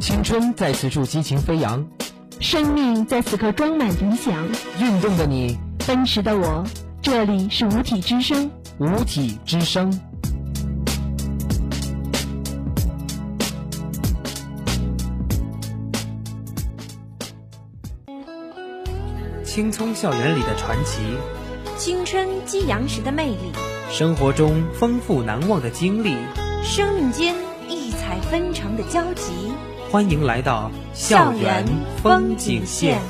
青春在此处激情飞扬，生命在此刻装满理想。运动的你，奔驰的我，这里是五体之声。五体之声。青葱校园里的传奇，青春激扬时的魅力，生活中丰富难忘的经历，生命间异彩纷呈的交集。欢迎来到校园风景线。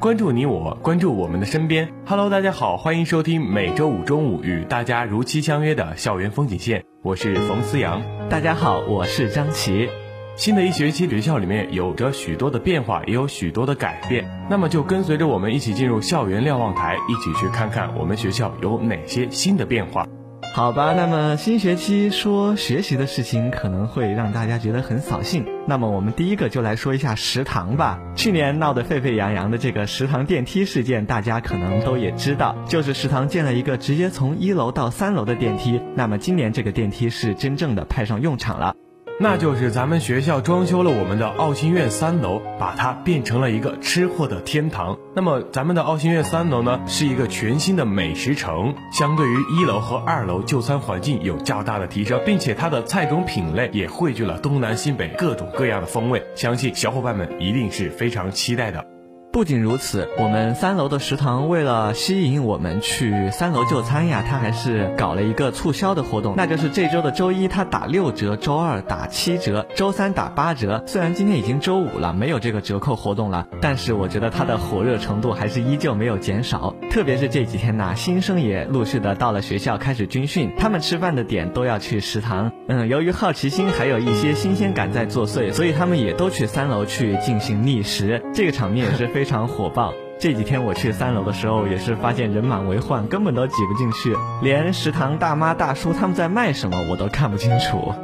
关注你我，关注我们的身边。Hello，大家好，欢迎收听每周五中午与大家如期相约的校园风景线。我是冯思阳。大家好，我是张琪。新的一学期，学校里面有着许多的变化，也有许多的改变。那么就跟随着我们一起进入校园瞭望台，一起去看看我们学校有哪些新的变化。好吧，那么新学期说学习的事情可能会让大家觉得很扫兴。那么我们第一个就来说一下食堂吧。去年闹得沸沸扬扬的这个食堂电梯事件，大家可能都也知道，就是食堂建了一个直接从一楼到三楼的电梯。那么今年这个电梯是真正的派上用场了。那就是咱们学校装修了我们的奥新苑三楼，把它变成了一个吃货的天堂。那么咱们的奥新苑三楼呢，是一个全新的美食城，相对于一楼和二楼，就餐环境有较大的提升，并且它的菜种品类也汇聚了东南西北各种各样的风味，相信小伙伴们一定是非常期待的。不仅如此，我们三楼的食堂为了吸引我们去三楼就餐呀，它还是搞了一个促销的活动，那就是这周的周一它打六折，周二打七折，周三打八折。虽然今天已经周五了，没有这个折扣活动了，但是我觉得它的火热程度还是依旧没有减少。特别是这几天呐，新生也陆续的到了学校开始军训，他们吃饭的点都要去食堂。嗯，由于好奇心还有一些新鲜感在作祟，所以他们也都去三楼去进行觅食。这个场面也是非。非常火爆。这几天我去三楼的时候，也是发现人满为患，根本都挤不进去，连食堂大妈大叔他们在卖什么我都看不清楚。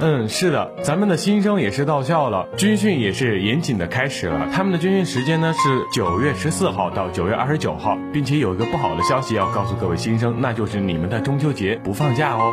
嗯，是的，咱们的新生也是到校了，军训也是严谨的开始了。他们的军训时间呢是九月十四号到九月二十九号，并且有一个不好的消息要告诉各位新生，那就是你们的中秋节不放假哦。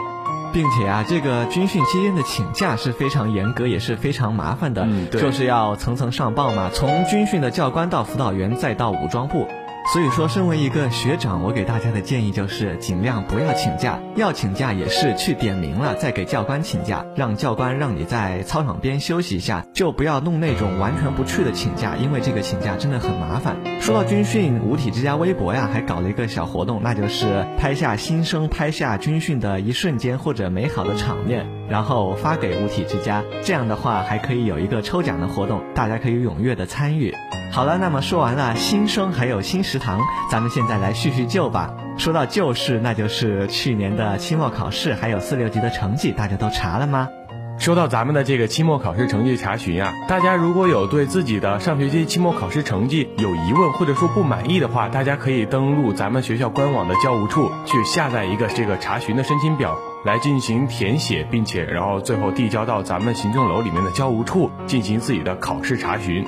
并且啊，这个军训期间的请假是非常严格，也是非常麻烦的，嗯，就是要层层上报嘛，从军训的教官到辅导员，再到武装部。所以说，身为一个学长，我给大家的建议就是尽量不要请假。要请假也是去点名了，再给教官请假，让教官让你在操场边休息一下，就不要弄那种完全不去的请假，因为这个请假真的很麻烦。说到军训，五体之家微博呀还搞了一个小活动，那就是拍下新生拍下军训的一瞬间或者美好的场面，然后发给五体之家。这样的话还可以有一个抽奖的活动，大家可以踊跃的参与。好了，那么说完了新生还有新生食堂，咱们现在来叙叙旧吧。说到旧事，那就是去年的期末考试还有四六级的成绩，大家都查了吗？说到咱们的这个期末考试成绩查询啊，大家如果有对自己的上学期期末考试成绩有疑问或者说不满意的话，大家可以登录咱们学校官网的教务处去下载一个这个查询的申请表来进行填写，并且然后最后递交到咱们行政楼里面的教务处进行自己的考试查询。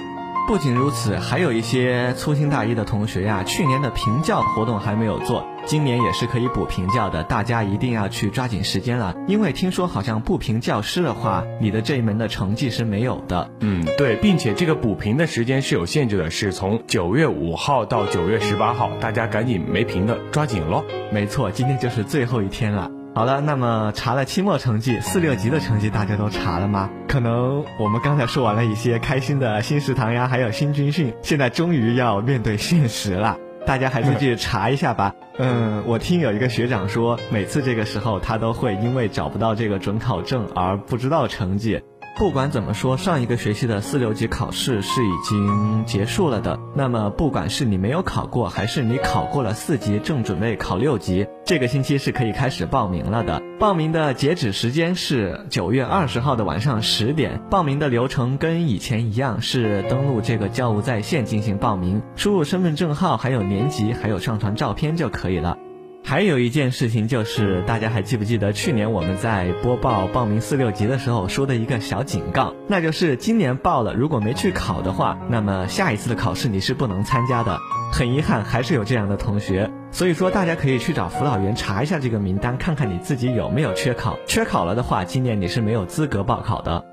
不仅如此，还有一些粗心大意的同学呀，去年的评教活动还没有做，今年也是可以补评教的。大家一定要去抓紧时间了，因为听说好像不评教师的话，你的这一门的成绩是没有的。嗯，对，并且这个补评的时间是有限制的，是从九月五号到九月十八号，大家赶紧没评的抓紧喽。没错，今天就是最后一天了。好了，那么查了期末成绩，四六级的成绩大家都查了吗？可能我们刚才说完了一些开心的新食堂呀，还有新军训，现在终于要面对现实了，大家还是去查一下吧。嗯，我听有一个学长说，每次这个时候他都会因为找不到这个准考证而不知道成绩。不管怎么说，上一个学期的四六级考试是已经结束了的。那么，不管是你没有考过，还是你考过了四级，正准备考六级，这个星期是可以开始报名了的。报名的截止时间是九月二十号的晚上十点。报名的流程跟以前一样，是登录这个教务在线进行报名，输入身份证号、还有年级、还有上传照片就可以了。还有一件事情就是，大家还记不记得去年我们在播报报名四六级的时候说的一个小警告？那就是今年报了，如果没去考的话，那么下一次的考试你是不能参加的。很遗憾，还是有这样的同学。所以说，大家可以去找辅导员查一下这个名单，看看你自己有没有缺考。缺考了的话，今年你是没有资格报考的。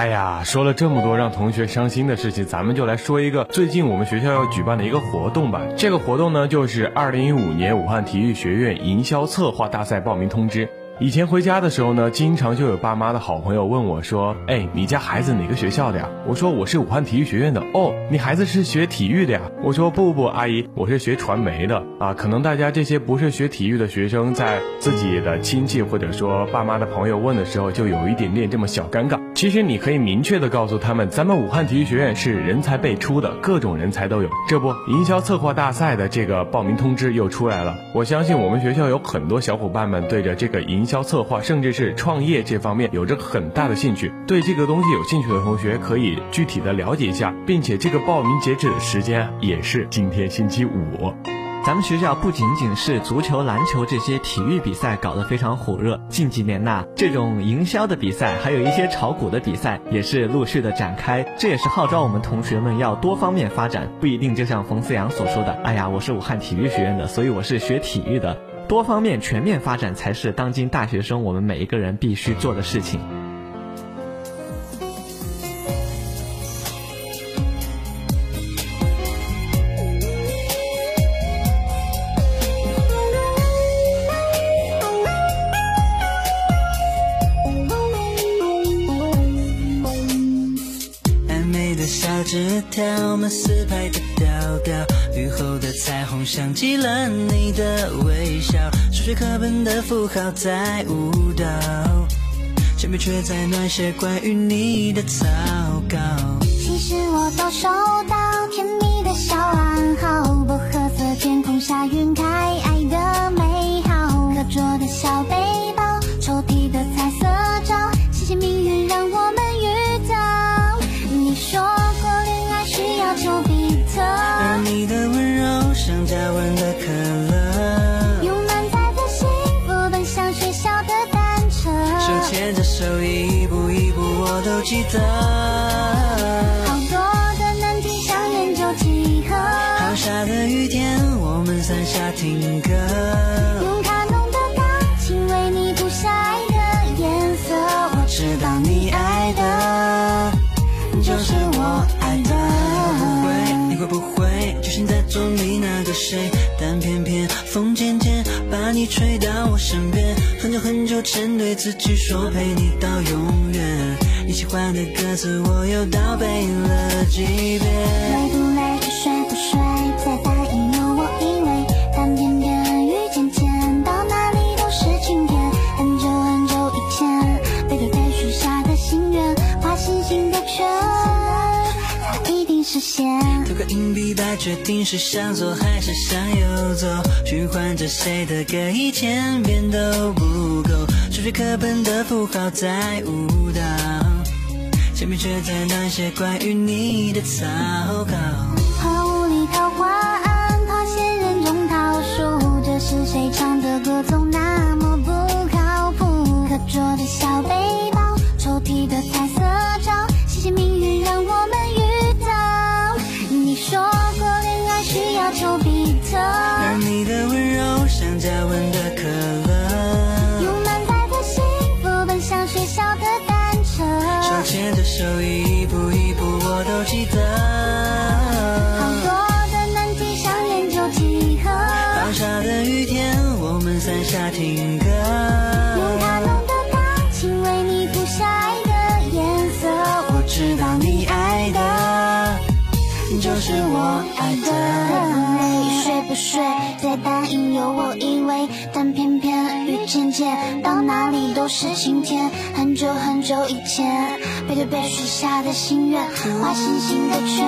哎呀，说了这么多让同学伤心的事情，咱们就来说一个最近我们学校要举办的一个活动吧。这个活动呢，就是二零一五年武汉体育学院营销策划大赛报名通知。以前回家的时候呢，经常就有爸妈的好朋友问我说：“哎，你家孩子哪个学校的呀？”我说：“我是武汉体育学院的。”哦，你孩子是学体育的呀？我说：“不不，阿姨，我是学传媒的。”啊，可能大家这些不是学体育的学生，在自己的亲戚或者说爸妈的朋友问的时候，就有一点点这么小尴尬。其实你可以明确的告诉他们，咱们武汉体育学院是人才辈出的，各种人才都有。这不，营销策划大赛的这个报名通知又出来了。我相信我们学校有很多小伙伴们对着这个营销策划，甚至是创业这方面有着很大的兴趣。对这个东西有兴趣的同学，可以具体的了解一下，并且这个报名截止的时间也是今天星期五。咱们学校不仅仅是足球、篮球这些体育比赛搞得非常火热，近几年呐，这种营销的比赛，还有一些炒股的比赛，也是陆续的展开。这也是号召我们同学们要多方面发展，不一定就像冯思阳所说的，哎呀，我是武汉体育学院的，所以我是学体育的。多方面全面发展才是当今大学生我们每一个人必须做的事情。纸条，们四排的调调，雨后的彩虹像极了你的微笑，数学课本的符号在舞蹈，铅笔却在暖写关于你的草稿。其实我都收到甜蜜的小暗号，薄荷色天空下晕开但偏偏风渐渐把你吹到我身边。很久很久前对自己说陪你到永远。你喜欢的歌词我又倒背了几遍。现。硬币把决定是向左还是向右走，循环着谁的歌一千遍都不够。数学课本的符号在舞蹈，铅笔却在那些关于你的草稿。和无厘桃花案，怕仙人中桃树，这是谁唱的歌？总那么不靠谱。课桌的小背是晴天。很久很久以前，背对背许下的心愿，画星星的圈。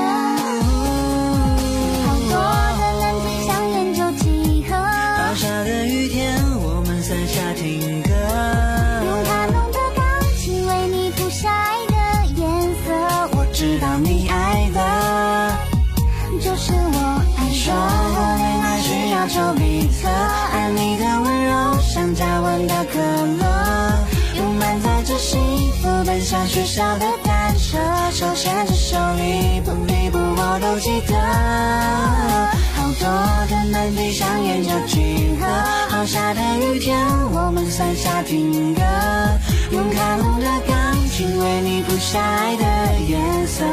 好多的难题想研究几何，好傻的雨天，我们伞下听小的单车，手牵着手，一步一步我都记得。好多的难题，想研究几何。好下的雨天，我们伞下听歌。用卡农的钢琴为你谱下爱的颜色。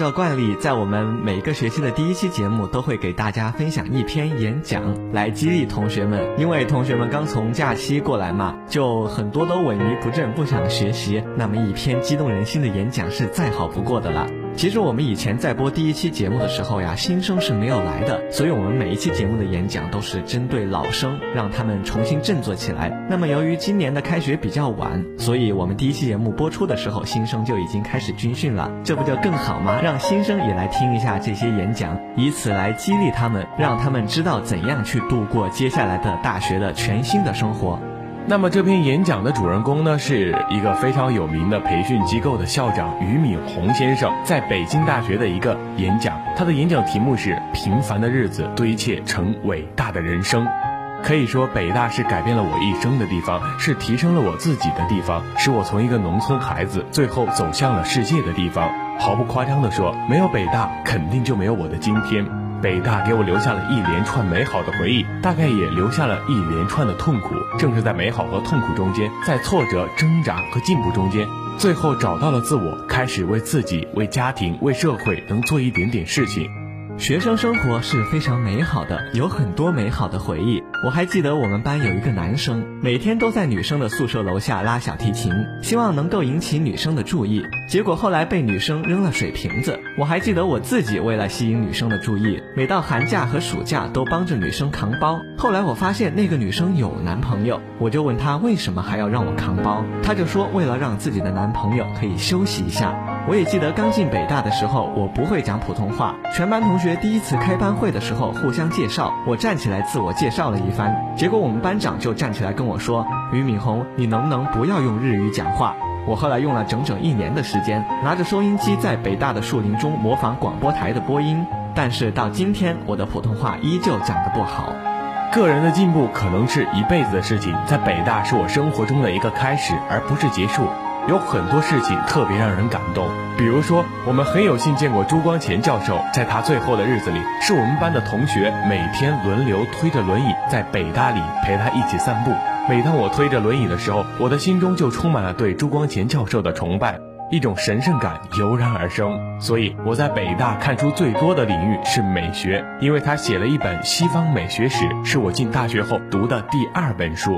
照惯例，在我们每个学期的第一期节目，都会给大家分享一篇演讲，来激励同学们。因为同学们刚从假期过来嘛，就很多都萎靡不振，不想学习。那么一篇激动人心的演讲是再好不过的了。其实我们以前在播第一期节目的时候呀，新生是没有来的，所以我们每一期节目的演讲都是针对老生，让他们重新振作起来。那么由于今年的开学比较晚，所以我们第一期节目播出的时候，新生就已经开始军训了，这不就更好吗？让新生也来听一下这些演讲，以此来激励他们，让他们知道怎样去度过接下来的大学的全新的生活。那么这篇演讲的主人公呢，是一个非常有名的培训机构的校长俞敏洪先生，在北京大学的一个演讲。他的演讲题目是《平凡的日子堆砌成伟大的人生》。可以说，北大是改变了我一生的地方，是提升了我自己的地方，使我从一个农村孩子最后走向了世界的地方。毫不夸张地说，没有北大，肯定就没有我的今天。北大给我留下了一连串美好的回忆，大概也留下了一连串的痛苦。正是在美好和痛苦中间，在挫折、挣扎和进步中间，最后找到了自我，开始为自己、为家庭、为社会能做一点点事情。学生生活是非常美好的，有很多美好的回忆。我还记得我们班有一个男生，每天都在女生的宿舍楼下拉小提琴，希望能够引起女生的注意。结果后来被女生扔了水瓶子。我还记得我自己为了吸引女生的注意，每到寒假和暑假都帮着女生扛包。后来我发现那个女生有男朋友，我就问她为什么还要让我扛包，她就说为了让自己的男朋友可以休息一下。我也记得刚进北大的时候，我不会讲普通话，全班同学第一次开班会的时候互相介绍，我站起来自我介绍了一番，结果我们班长就站起来跟我说：“俞敏洪，你能不能不要用日语讲话？”我后来用了整整一年的时间，拿着收音机在北大的树林中模仿广播台的播音，但是到今天我的普通话依旧讲得不好。个人的进步可能是一辈子的事情，在北大是我生活中的一个开始，而不是结束。有很多事情特别让人感动，比如说，我们很有幸见过朱光潜教授，在他最后的日子里，是我们班的同学每天轮流推着轮椅在北大里陪他一起散步。每当我推着轮椅的时候，我的心中就充满了对朱光潜教授的崇拜，一种神圣感油然而生。所以我在北大看出最多的领域是美学，因为他写了一本《西方美学史》，是我进大学后读的第二本书。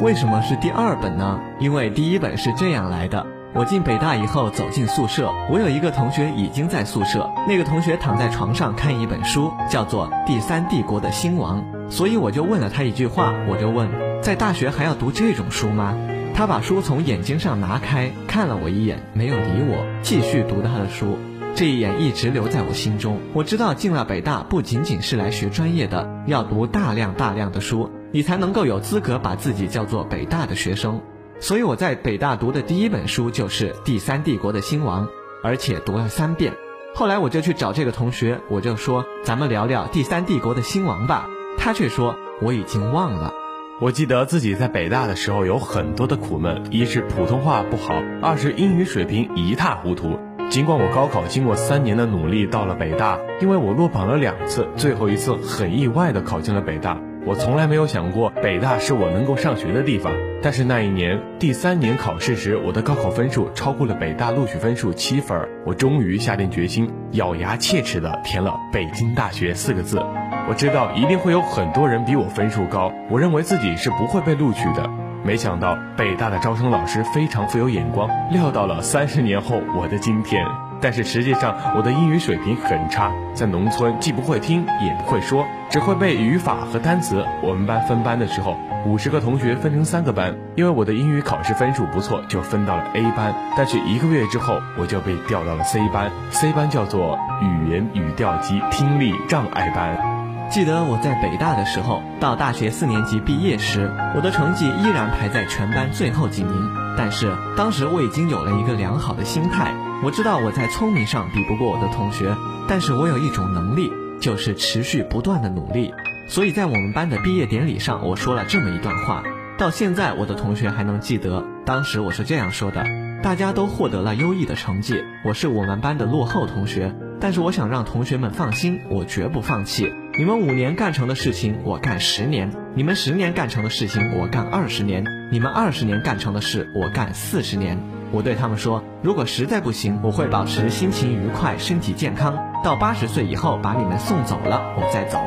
为什么是第二本呢？因为第一本是这样来的。我进北大以后走进宿舍，我有一个同学已经在宿舍。那个同学躺在床上看一本书，叫做《第三帝国的兴亡》。所以我就问了他一句话，我就问：在大学还要读这种书吗？他把书从眼睛上拿开，看了我一眼，没有理我，继续读他的书。这一眼一直留在我心中。我知道进了北大不仅仅是来学专业的，要读大量大量的书。你才能够有资格把自己叫做北大的学生，所以我在北大读的第一本书就是《第三帝国的兴亡》，而且读了三遍。后来我就去找这个同学，我就说咱们聊聊第三帝国的兴亡吧。他却说我已经忘了。我记得自己在北大的时候有很多的苦闷，一是普通话不好，二是英语水平一塌糊涂。尽管我高考经过三年的努力到了北大，因为我落榜了两次，最后一次很意外的考进了北大。我从来没有想过北大是我能够上学的地方，但是那一年第三年考试时，我的高考分数超过了北大录取分数七分，我终于下定决心，咬牙切齿的填了北京大学四个字。我知道一定会有很多人比我分数高，我认为自己是不会被录取的。没想到北大的招生老师非常富有眼光，料到了三十年后我的今天。但是实际上，我的英语水平很差，在农村既不会听也不会说，只会背语法和单词。我们班分班的时候，五十个同学分成三个班，因为我的英语考试分数不错，就分到了 A 班。但是一个月之后，我就被调到了 C 班，C 班叫做语言语调及听力障碍班。记得我在北大的时候，到大学四年级毕业时，我的成绩依然排在全班最后几名。但是当时我已经有了一个良好的心态，我知道我在聪明上比不过我的同学，但是我有一种能力，就是持续不断的努力。所以在我们班的毕业典礼上，我说了这么一段话，到现在我的同学还能记得。当时我是这样说的：大家都获得了优异的成绩，我是我们班的落后同学，但是我想让同学们放心，我绝不放弃。你们五年干成的事情，我干十年；你们十年干成的事情，我干二十年；你们二十年干成的事，我干四十年。我对他们说，如果实在不行，我会保持心情愉快、身体健康，到八十岁以后把你们送走了，我再走。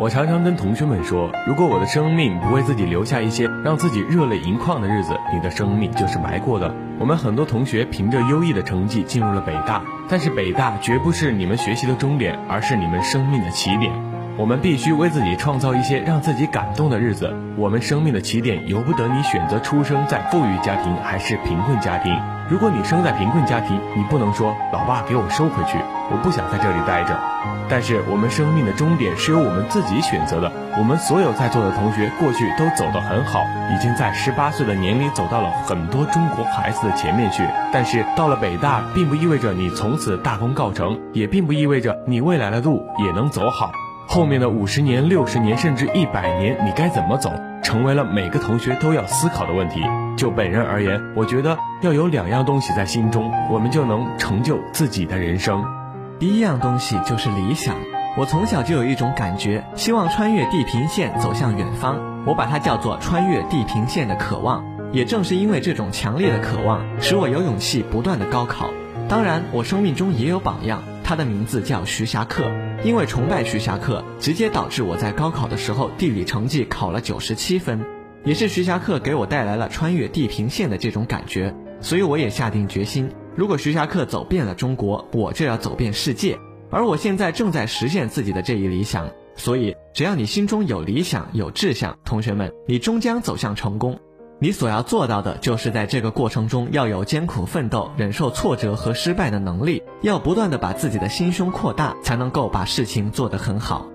我常常跟同学们说，如果我的生命不为自己留下一些让自己热泪盈眶的日子，你的生命就是白过的。我们很多同学凭着优异的成绩进入了北大，但是北大绝不是你们学习的终点，而是你们生命的起点。我们必须为自己创造一些让自己感动的日子。我们生命的起点由不得你选择出生在富裕家庭还是贫困家庭。如果你生在贫困家庭，你不能说“老爸，给我收回去，我不想在这里待着”。但是我们生命的终点是由我们自己选择的。我们所有在座的同学过去都走得很好，已经在十八岁的年龄走到了很多中国孩子的前面去。但是到了北大，并不意味着你从此大功告成，也并不意味着你未来的路也能走好。后面的五十年、六十年，甚至一百年，你该怎么走，成为了每个同学都要思考的问题。就本人而言，我觉得要有两样东西在心中，我们就能成就自己的人生。第一样东西就是理想。我从小就有一种感觉，希望穿越地平线走向远方。我把它叫做穿越地平线的渴望。也正是因为这种强烈的渴望，使我有勇气不断的高考。当然，我生命中也有榜样。他的名字叫徐霞客，因为崇拜徐霞客，直接导致我在高考的时候地理成绩考了九十七分。也是徐霞客给我带来了穿越地平线的这种感觉，所以我也下定决心，如果徐霞客走遍了中国，我就要走遍世界。而我现在正在实现自己的这一理想，所以只要你心中有理想、有志向，同学们，你终将走向成功。你所要做到的，就是在这个过程中要有艰苦奋斗、忍受挫折和失败的能力，要不断的把自己的心胸扩大，才能够把事情做得很好。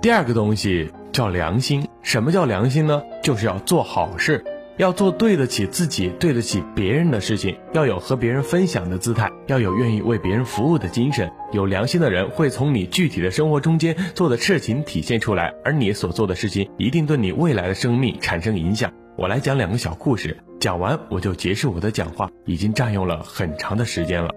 第二个东西叫良心。什么叫良心呢？就是要做好事，要做对得起自己、对得起别人的事情，要有和别人分享的姿态，要有愿意为别人服务的精神。有良心的人会从你具体的生活中间做的事情体现出来，而你所做的事情一定对你未来的生命产生影响。我来讲两个小故事，讲完我就结束我的讲话，已经占用了很长的时间了。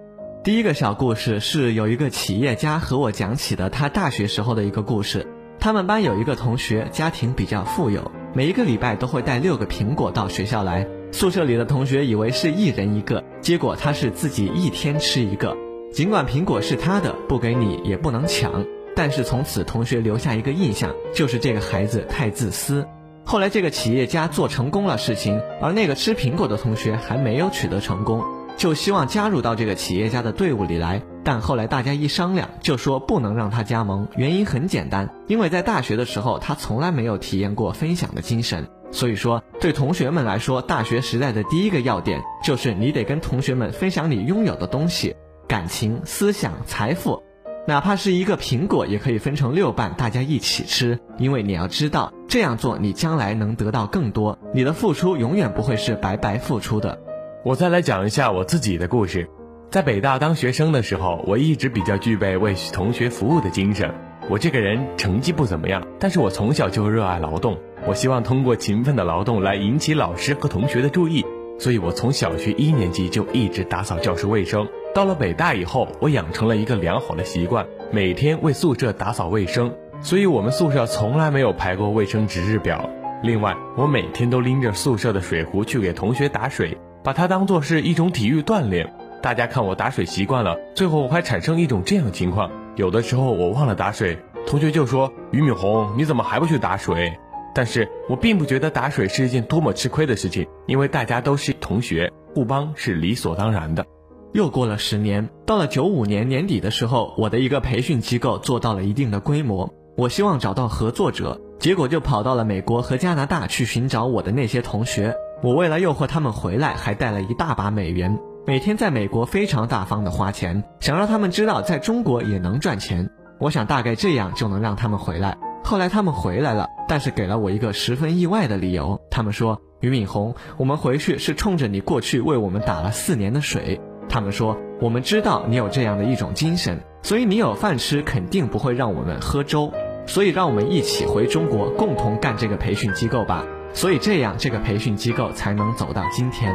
第一个小故事是有一个企业家和我讲起的他大学时候的一个故事。他们班有一个同学家庭比较富有，每一个礼拜都会带六个苹果到学校来。宿舍里的同学以为是一人一个，结果他是自己一天吃一个。尽管苹果是他的，不给你也不能抢，但是从此同学留下一个印象，就是这个孩子太自私。后来这个企业家做成功了事情，而那个吃苹果的同学还没有取得成功，就希望加入到这个企业家的队伍里来。但后来大家一商量，就说不能让他加盟。原因很简单，因为在大学的时候他从来没有体验过分享的精神。所以说，对同学们来说，大学时代的第一个要点就是你得跟同学们分享你拥有的东西，感情、思想、财富。哪怕是一个苹果，也可以分成六瓣，大家一起吃。因为你要知道，这样做你将来能得到更多，你的付出永远不会是白白付出的。我再来讲一下我自己的故事。在北大当学生的时候，我一直比较具备为同学服务的精神。我这个人成绩不怎么样，但是我从小就热爱劳动。我希望通过勤奋的劳动来引起老师和同学的注意，所以我从小学一年级就一直打扫教室卫生。到了北大以后，我养成了一个良好的习惯，每天为宿舍打扫卫生。所以，我们宿舍从来没有排过卫生值日表。另外，我每天都拎着宿舍的水壶去给同学打水，把它当做是一种体育锻炼。大家看我打水习惯了，最后我还产生一种这样的情况：有的时候我忘了打水，同学就说：“俞敏洪，你怎么还不去打水？”但是我并不觉得打水是一件多么吃亏的事情，因为大家都是同学，互帮是理所当然的。又过了十年，到了九五年年底的时候，我的一个培训机构做到了一定的规模，我希望找到合作者，结果就跑到了美国和加拿大去寻找我的那些同学。我为了诱惑他们回来，还带了一大把美元，每天在美国非常大方的花钱，想让他们知道在中国也能赚钱。我想大概这样就能让他们回来。后来他们回来了，但是给了我一个十分意外的理由。他们说：“俞敏洪，我们回去是冲着你过去为我们打了四年的水。”他们说：“我们知道你有这样的一种精神，所以你有饭吃，肯定不会让我们喝粥。所以让我们一起回中国，共同干这个培训机构吧。所以这样，这个培训机构才能走到今天。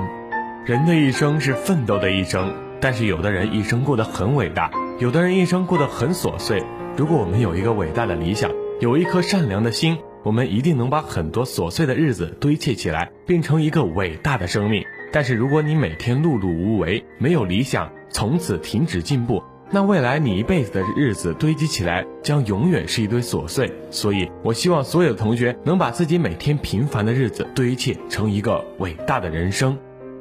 人的一生是奋斗的一生，但是有的人一生过得很伟大，有的人一生过得很琐碎。如果我们有一个伟大的理想，有一颗善良的心，我们一定能把很多琐碎的日子堆砌起来，变成一个伟大的生命。但是如果你每天碌碌无为，没有理想，从此停止进步，那未来你一辈子的日子堆积起来，将永远是一堆琐碎。所以，我希望所有的同学能把自己每天平凡的日子堆砌成一个伟大的人生。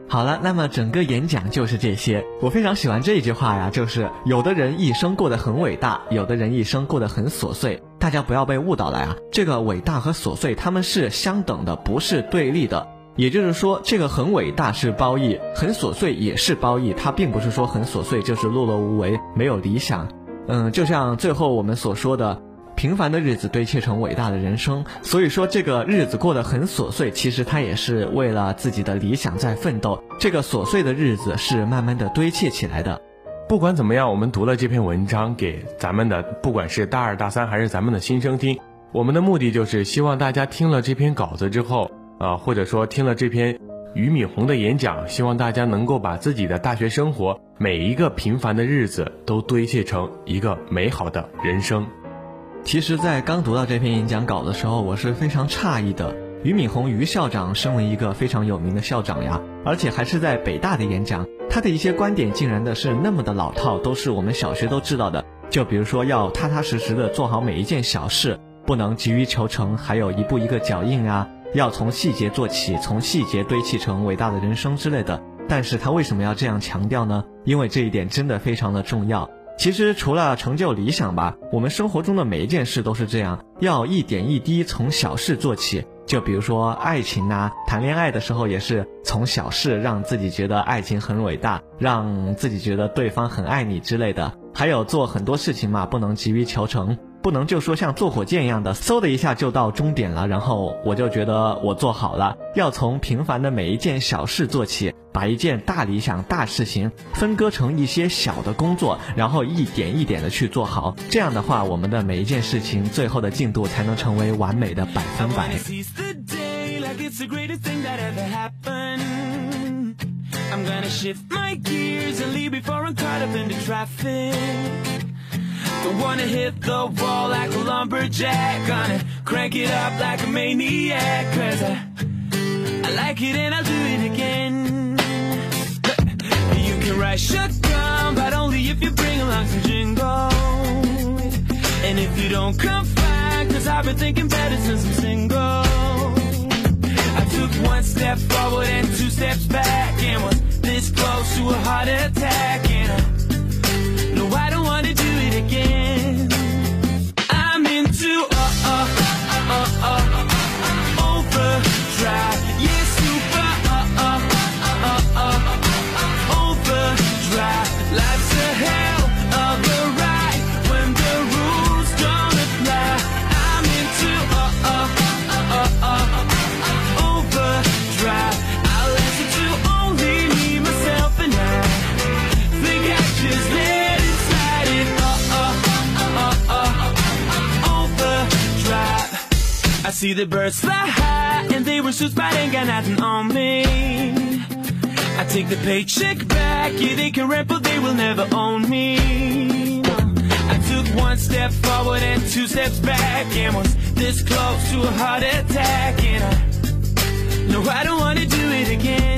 好了，那么整个演讲就是这些。我非常喜欢这一句话呀，就是有的人一生过得很伟大，有的人一生过得很琐碎。大家不要被误导了呀，这个伟大和琐碎他们是相等的，不是对立的。也就是说，这个很伟大是褒义，很琐碎也是褒义。它并不是说很琐碎就是碌碌无为，没有理想。嗯，就像最后我们所说的。平凡的日子堆砌成伟大的人生，所以说这个日子过得很琐碎，其实他也是为了自己的理想在奋斗。这个琐碎的日子是慢慢的堆砌起来的。不管怎么样，我们读了这篇文章给咱们的，不管是大二大三还是咱们的新生听，我们的目的就是希望大家听了这篇稿子之后，啊，或者说听了这篇俞敏洪的演讲，希望大家能够把自己的大学生活每一个平凡的日子都堆砌成一个美好的人生。其实，在刚读到这篇演讲稿的时候，我是非常诧异的。俞敏洪俞校长身为一个非常有名的校长呀，而且还是在北大的演讲，他的一些观点竟然的是那么的老套，都是我们小学都知道的。就比如说，要踏踏实实的做好每一件小事，不能急于求成，还有一步一个脚印啊，要从细节做起，从细节堆砌成伟大的人生之类的。但是他为什么要这样强调呢？因为这一点真的非常的重要。其实除了成就理想吧，我们生活中的每一件事都是这样，要一点一滴从小事做起。就比如说爱情呐，谈恋爱的时候也是从小事让自己觉得爱情很伟大，让自己觉得对方很爱你之类的。还有做很多事情嘛，不能急于求成。不能就说像坐火箭一样的，嗖的一下就到终点了，然后我就觉得我做好了。要从平凡的每一件小事做起，把一件大理想、大事情分割成一些小的工作，然后一点一点的去做好。这样的话，我们的每一件事情最后的进度才能成为完美的百分百。Don't wanna hit the wall like a lumberjack. Gonna crank it up like a maniac Cause I, I like it and I'll do it again. You can write ride shotgun But only if you bring along some jingle And if you don't come fine Cause I've been thinking better since I'm single. I took one step forward and two steps back And was this close to a heart attack And I, again. See the birds fly high and they were so spot ain't got nothing on me. I take the paycheck back, yeah they can rap but they will never own me. I took one step forward and two steps back and was this close to a heart attack and I no I don't wanna do it again.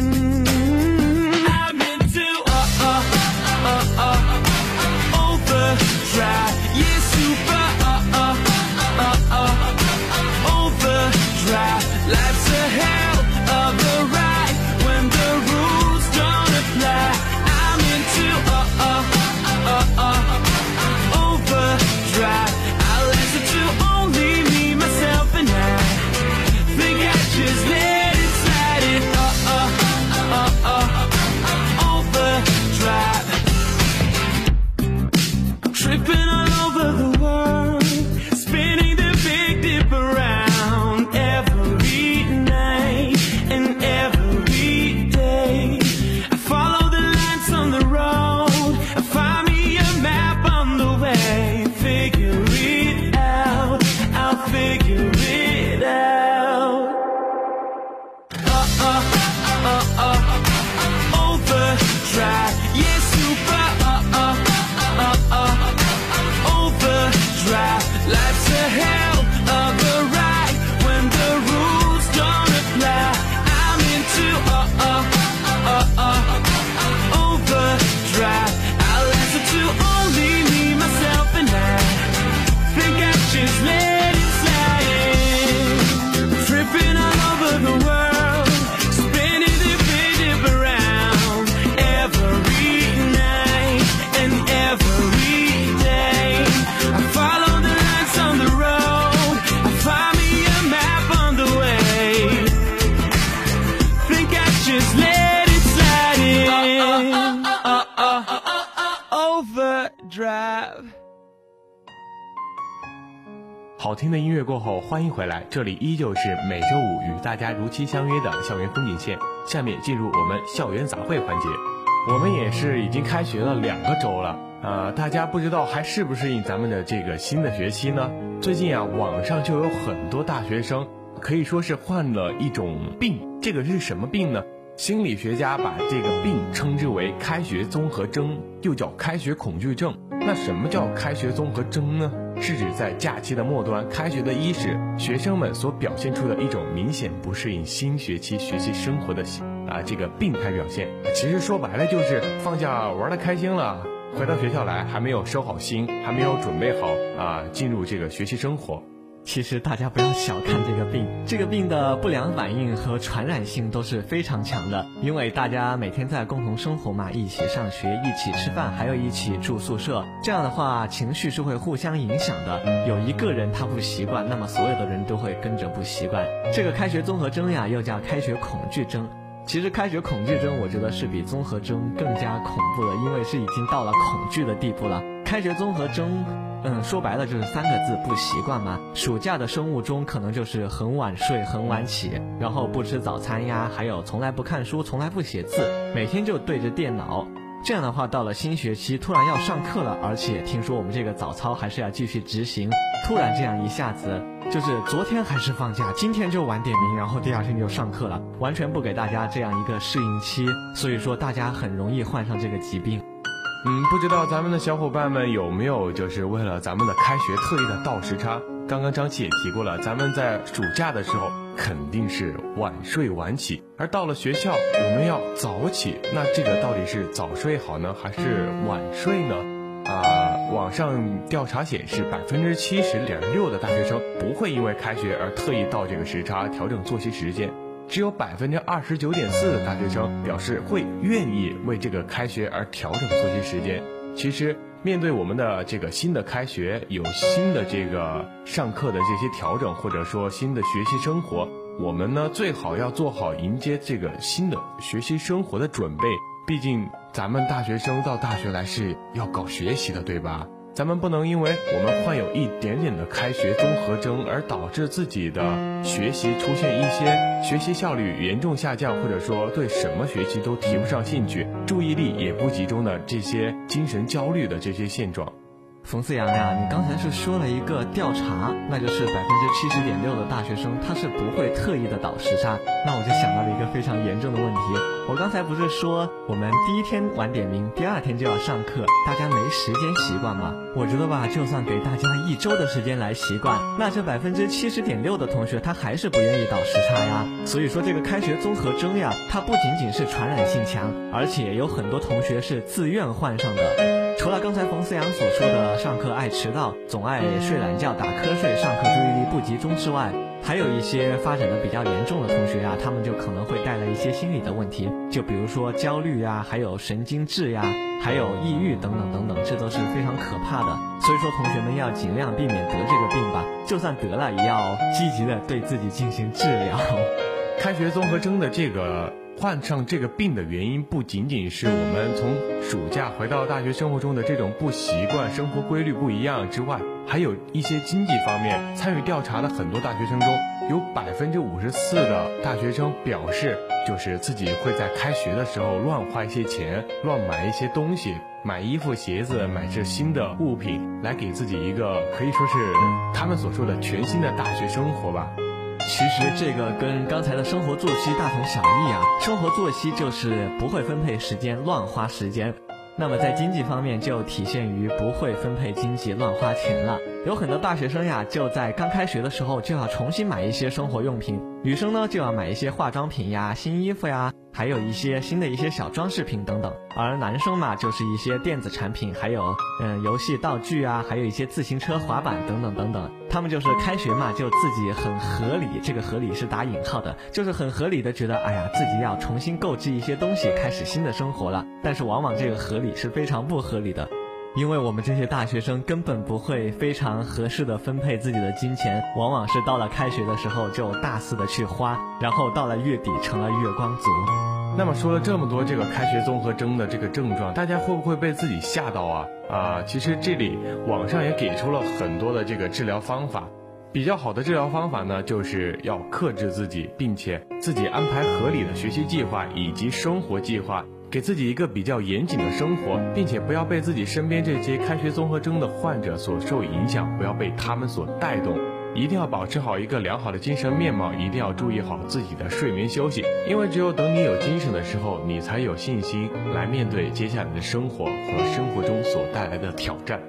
好听的音乐过后，欢迎回来，这里依旧是每周五与大家如期相约的校园风景线。下面进入我们校园杂烩环节。我们也是已经开学了两个周了，呃，大家不知道还适不适应咱们的这个新的学期呢？最近啊，网上就有很多大学生可以说是患了一种病，这个是什么病呢？心理学家把这个病称之为开学综合征，又叫开学恐惧症。那什么叫开学综合征呢？是指在假期的末端，开学的伊始，学生们所表现出的一种明显不适应新学期学习生活的啊这个病态表现。其实说白了就是放假玩的开心了，回到学校来还没有收好心，还没有准备好啊进入这个学习生活。其实大家不要小看这个病，这个病的不良反应和传染性都是非常强的。因为大家每天在共同生活嘛，一起上学，一起吃饭，还有一起住宿舍，这样的话情绪是会互相影响的。有一个人他不习惯，那么所有的人都会跟着不习惯。这个开学综合征呀，又叫开学恐惧症。其实开学恐惧症，我觉得是比综合征更加恐怖的，因为是已经到了恐惧的地步了。开学综合征。嗯，说白了就是三个字，不习惯嘛。暑假的生物钟可能就是很晚睡、很晚起，然后不吃早餐呀，还有从来不看书、从来不写字，每天就对着电脑。这样的话，到了新学期突然要上课了，而且听说我们这个早操还是要继续执行，突然这样一下子，就是昨天还是放假，今天就晚点名，然后第二天就上课了，完全不给大家这样一个适应期，所以说大家很容易患上这个疾病。嗯，不知道咱们的小伙伴们有没有就是为了咱们的开学特意的倒时差？刚刚张琪也提过了，咱们在暑假的时候肯定是晚睡晚起，而到了学校我们要早起。那这个到底是早睡好呢，还是晚睡呢？网上调查显示，百分之七十点六的大学生不会因为开学而特意倒这个时差调整作息时间。只有百分之二十九点四的大学生表示会愿意为这个开学而调整作息时间。其实，面对我们的这个新的开学，有新的这个上课的这些调整，或者说新的学习生活，我们呢最好要做好迎接这个新的学习生活的准备。毕竟，咱们大学生到大学来是要搞学习的，对吧？咱们不能因为我们患有一点点的开学综合征，而导致自己的学习出现一些学习效率严重下降，或者说对什么学习都提不上兴趣，注意力也不集中的这些精神焦虑的这些现状。冯思阳呀，你刚才是说了一个调查，那就是百分之七十点六的大学生他是不会特意的倒时差，那我就想到了一个非常严重的问题。我刚才不是说我们第一天晚点名，第二天就要上课，大家没时间习惯吗？我觉得吧，就算给大家一周的时间来习惯，那这百分之七十点六的同学他还是不愿意倒时差呀。所以说这个开学综合征呀，它不仅仅是传染性强，而且有很多同学是自愿患上的。除了刚才冯思阳所说的上课爱迟到、总爱睡懒觉、打瞌睡、上课注意力不集中之外，还有一些发展的比较严重的同学啊，他们就可能会带来一些心理的问题，就比如说焦虑呀，还有神经质呀，还有抑郁等等等等，这都是非常可怕的。所以说，同学们要尽量避免得这个病吧，就算得了，也要积极的对自己进行治疗。开学综合征的这个。患上这个病的原因不仅仅是我们从暑假回到大学生活中的这种不习惯、生活规律不一样之外，还有一些经济方面。参与调查的很多大学生中，有百分之五十四的大学生表示，就是自己会在开学的时候乱花一些钱，乱买一些东西，买衣服、鞋子，买这新的物品，来给自己一个可以说是他们所说的全新的大学生活吧。其实这个跟刚才的生活作息大同小异啊，生活作息就是不会分配时间，乱花时间。那么在经济方面就体现于不会分配经济，乱花钱了。有很多大学生呀，就在刚开学的时候就要重新买一些生活用品，女生呢就要买一些化妆品呀、新衣服呀。还有一些新的一些小装饰品等等，而男生嘛，就是一些电子产品，还有嗯游戏道具啊，还有一些自行车、滑板等等等等。他们就是开学嘛，就自己很合理，这个合理是打引号的，就是很合理的觉得，哎呀，自己要重新购置一些东西，开始新的生活了。但是往往这个合理是非常不合理的。因为我们这些大学生根本不会非常合适的分配自己的金钱，往往是到了开学的时候就大肆的去花，然后到了月底成了月光族。那么说了这么多这个开学综合征的这个症状，大家会不会被自己吓到啊？啊，其实这里网上也给出了很多的这个治疗方法。比较好的治疗方法呢，就是要克制自己，并且自己安排合理的学习计划以及生活计划，给自己一个比较严谨的生活，并且不要被自己身边这些开学综合征的患者所受影响，不要被他们所带动。一定要保持好一个良好的精神面貌，一定要注意好自己的睡眠休息，因为只有等你有精神的时候，你才有信心来面对接下来的生活和生活中所带来的挑战。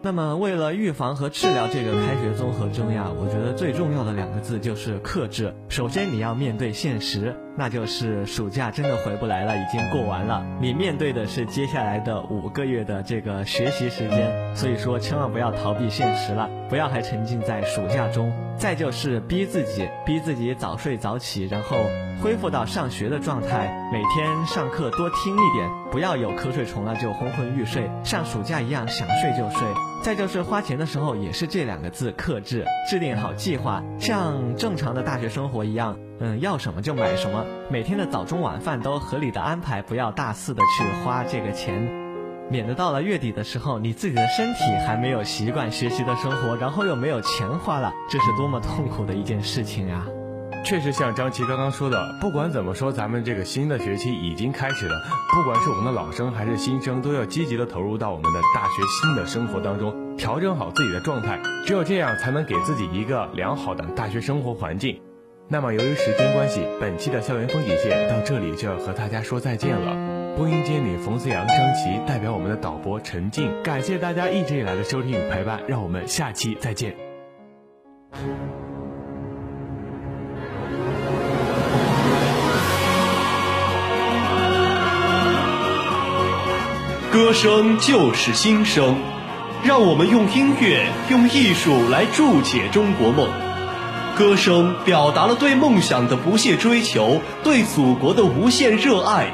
那么，为了预防和治疗这个开学综合征呀，我觉得最重要的两个字就是克制。首先，你要面对现实。那就是暑假真的回不来了，已经过完了。你面对的是接下来的五个月的这个学习时间，所以说千万不要逃避现实了，不要还沉浸在暑假中。再就是逼自己，逼自己早睡早起，然后恢复到上学的状态，每天上课多听一点，不要有瞌睡虫了就昏昏欲睡，像暑假一样想睡就睡。再就是花钱的时候也是这两个字克制，制定好计划，像正常的大学生活一样。嗯，要什么就买什么，每天的早中晚饭都合理的安排，不要大肆的去花这个钱，免得到了月底的时候，你自己的身体还没有习惯学习的生活，然后又没有钱花了，这是多么痛苦的一件事情啊！确实像张琪刚刚说的，不管怎么说，咱们这个新的学期已经开始了，不管是我们的老生还是新生，都要积极的投入到我们的大学新的生活当中，调整好自己的状态，只有这样才能给自己一个良好的大学生活环境。那么，由于时间关系，本期的校园风景线到这里就要和大家说再见了。播音间里，冯思阳、张琪代表我们的导播陈静，感谢大家一直以来的收听与陪伴，让我们下期再见。歌声就是新生，让我们用音乐、用艺术来铸解中国梦。歌声表达了对梦想的不懈追求，对祖国的无限热爱。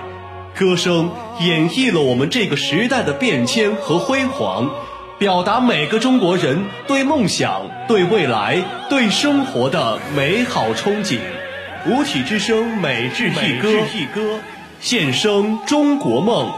歌声演绎了我们这个时代的变迁和辉煌，表达每个中国人对梦想、对未来、对生活的美好憧憬。五体之声，美日一歌，献声中国梦。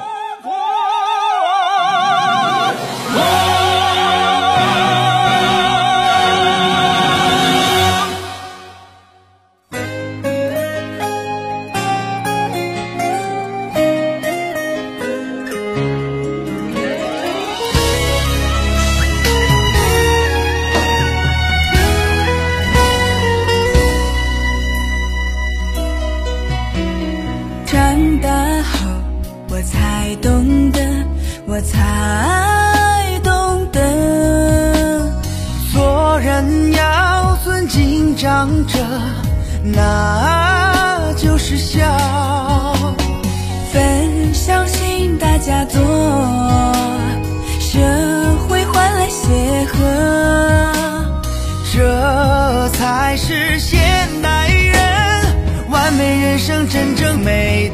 那就是笑。分享心大家做，社会换来协和，这才是现代人完美人生真正美。